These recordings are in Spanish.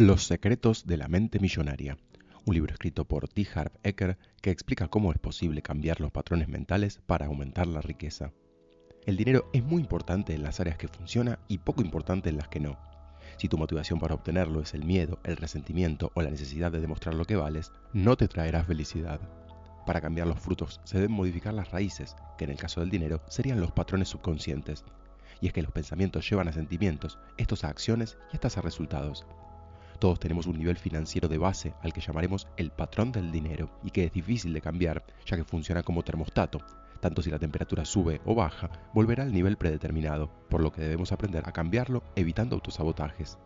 Los secretos de la mente millonaria, un libro escrito por T. Harv Eker que explica cómo es posible cambiar los patrones mentales para aumentar la riqueza. El dinero es muy importante en las áreas que funciona y poco importante en las que no. Si tu motivación para obtenerlo es el miedo, el resentimiento o la necesidad de demostrar lo que vales, no te traerá felicidad. Para cambiar los frutos se deben modificar las raíces, que en el caso del dinero serían los patrones subconscientes. Y es que los pensamientos llevan a sentimientos, estos a acciones y estas a resultados. Todos tenemos un nivel financiero de base al que llamaremos el patrón del dinero y que es difícil de cambiar ya que funciona como termostato. Tanto si la temperatura sube o baja, volverá al nivel predeterminado, por lo que debemos aprender a cambiarlo evitando autosabotajes.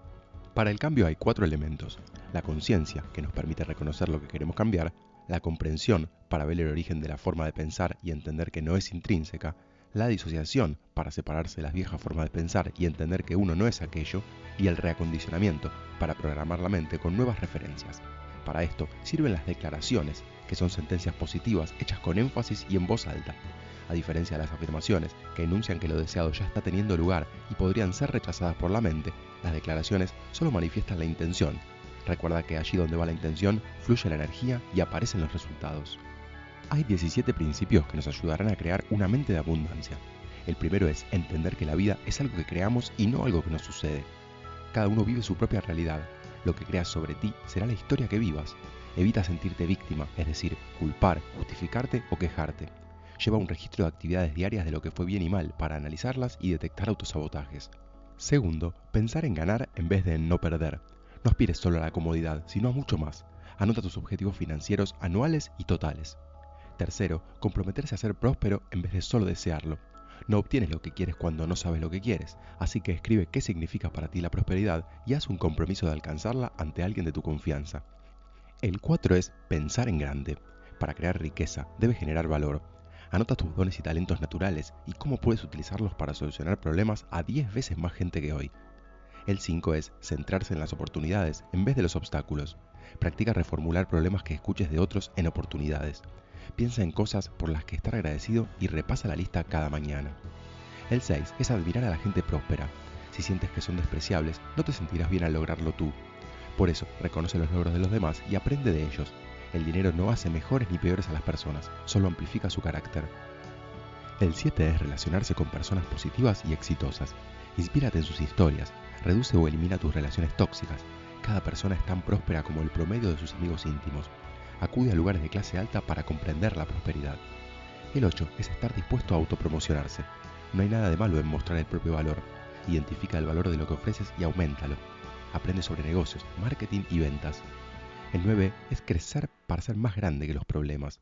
Para el cambio hay cuatro elementos. La conciencia, que nos permite reconocer lo que queremos cambiar, la comprensión, para ver el origen de la forma de pensar y entender que no es intrínseca, la disociación, para separarse de las viejas formas de pensar y entender que uno no es aquello, y el reacondicionamiento, para programar la mente con nuevas referencias. Para esto sirven las declaraciones, que son sentencias positivas hechas con énfasis y en voz alta, a diferencia de las afirmaciones, que enuncian que lo deseado ya está teniendo lugar y podrían ser rechazadas por la mente, las declaraciones solo manifiestan la intención. Recuerda que allí donde va la intención, fluye la energía y aparecen los resultados. Hay 17 principios que nos ayudarán a crear una mente de abundancia. El primero es entender que la vida es algo que creamos y no algo que nos sucede. Cada uno vive su propia realidad. Lo que creas sobre ti será la historia que vivas. Evita sentirte víctima, es decir, culpar, justificarte o quejarte. Lleva un registro de actividades diarias de lo que fue bien y mal para analizarlas y detectar autosabotajes. Segundo, pensar en ganar en vez de en no perder. No aspires solo a la comodidad, sino a mucho más. Anota tus objetivos financieros anuales y totales. Tercero, comprometerse a ser próspero en vez de solo desearlo. No obtienes lo que quieres cuando no sabes lo que quieres, así que escribe qué significa para ti la prosperidad y haz un compromiso de alcanzarla ante alguien de tu confianza. El 4 es pensar en grande. Para crear riqueza, debes generar valor. Anota tus dones y talentos naturales y cómo puedes utilizarlos para solucionar problemas a 10 veces más gente que hoy. El 5 es centrarse en las oportunidades en vez de los obstáculos. Practica reformular problemas que escuches de otros en oportunidades. Piensa en cosas por las que estar agradecido y repasa la lista cada mañana. El 6 es admirar a la gente próspera. Si sientes que son despreciables, no te sentirás bien al lograrlo tú. Por eso, reconoce los logros de los demás y aprende de ellos. El dinero no hace mejores ni peores a las personas, solo amplifica su carácter. El 7 es relacionarse con personas positivas y exitosas. Inspírate en sus historias, reduce o elimina tus relaciones tóxicas. Cada persona es tan próspera como el promedio de sus amigos íntimos acude a lugares de clase alta para comprender la prosperidad. El 8 es estar dispuesto a autopromocionarse. No hay nada de malo en mostrar el propio valor. Identifica el valor de lo que ofreces y aumentalo. Aprende sobre negocios, marketing y ventas. El 9 es crecer para ser más grande que los problemas.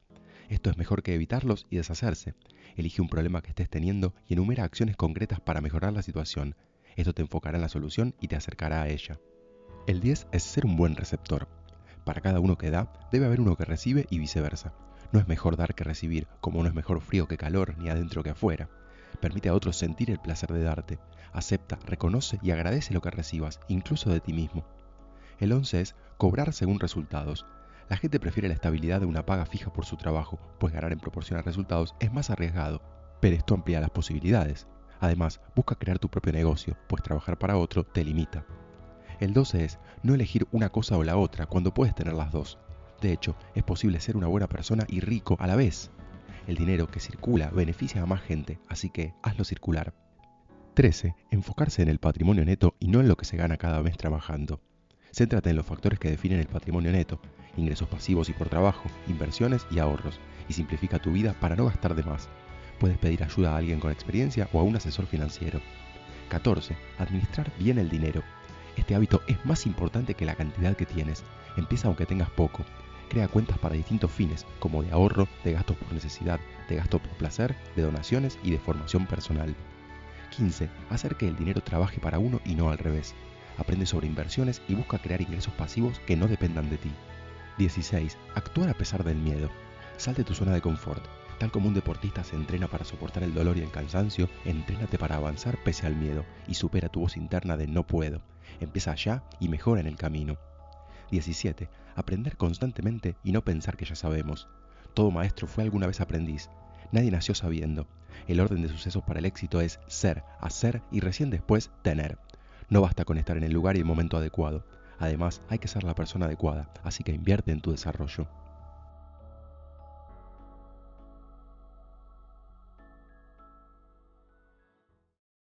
Esto es mejor que evitarlos y deshacerse. Elige un problema que estés teniendo y enumera acciones concretas para mejorar la situación. Esto te enfocará en la solución y te acercará a ella. El 10 es ser un buen receptor. Para cada uno que da, debe haber uno que recibe y viceversa. No es mejor dar que recibir, como no es mejor frío que calor, ni adentro que afuera. Permite a otros sentir el placer de darte. Acepta, reconoce y agradece lo que recibas, incluso de ti mismo. El 11 es cobrar según resultados. La gente prefiere la estabilidad de una paga fija por su trabajo, pues ganar en proporción a resultados es más arriesgado, pero esto amplía las posibilidades. Además, busca crear tu propio negocio, pues trabajar para otro te limita. El 12 es no elegir una cosa o la otra cuando puedes tener las dos. De hecho, es posible ser una buena persona y rico a la vez. El dinero que circula beneficia a más gente, así que hazlo circular. 13. Enfocarse en el patrimonio neto y no en lo que se gana cada mes trabajando. Céntrate en los factores que definen el patrimonio neto, ingresos pasivos y por trabajo, inversiones y ahorros, y simplifica tu vida para no gastar de más. Puedes pedir ayuda a alguien con experiencia o a un asesor financiero. 14. Administrar bien el dinero. Este hábito es más importante que la cantidad que tienes. Empieza aunque tengas poco. Crea cuentas para distintos fines, como de ahorro, de gastos por necesidad, de gasto por placer, de donaciones y de formación personal. 15. Hacer que el dinero trabaje para uno y no al revés. Aprende sobre inversiones y busca crear ingresos pasivos que no dependan de ti. 16. Actuar a pesar del miedo. Sal de tu zona de confort. Tal como un deportista se entrena para soportar el dolor y el cansancio, entrénate para avanzar pese al miedo y supera tu voz interna de no puedo. Empieza ya y mejora en el camino. 17. Aprender constantemente y no pensar que ya sabemos. Todo maestro fue alguna vez aprendiz. Nadie nació sabiendo. El orden de sucesos para el éxito es ser, hacer y recién después tener. No basta con estar en el lugar y el momento adecuado. Además, hay que ser la persona adecuada, así que invierte en tu desarrollo.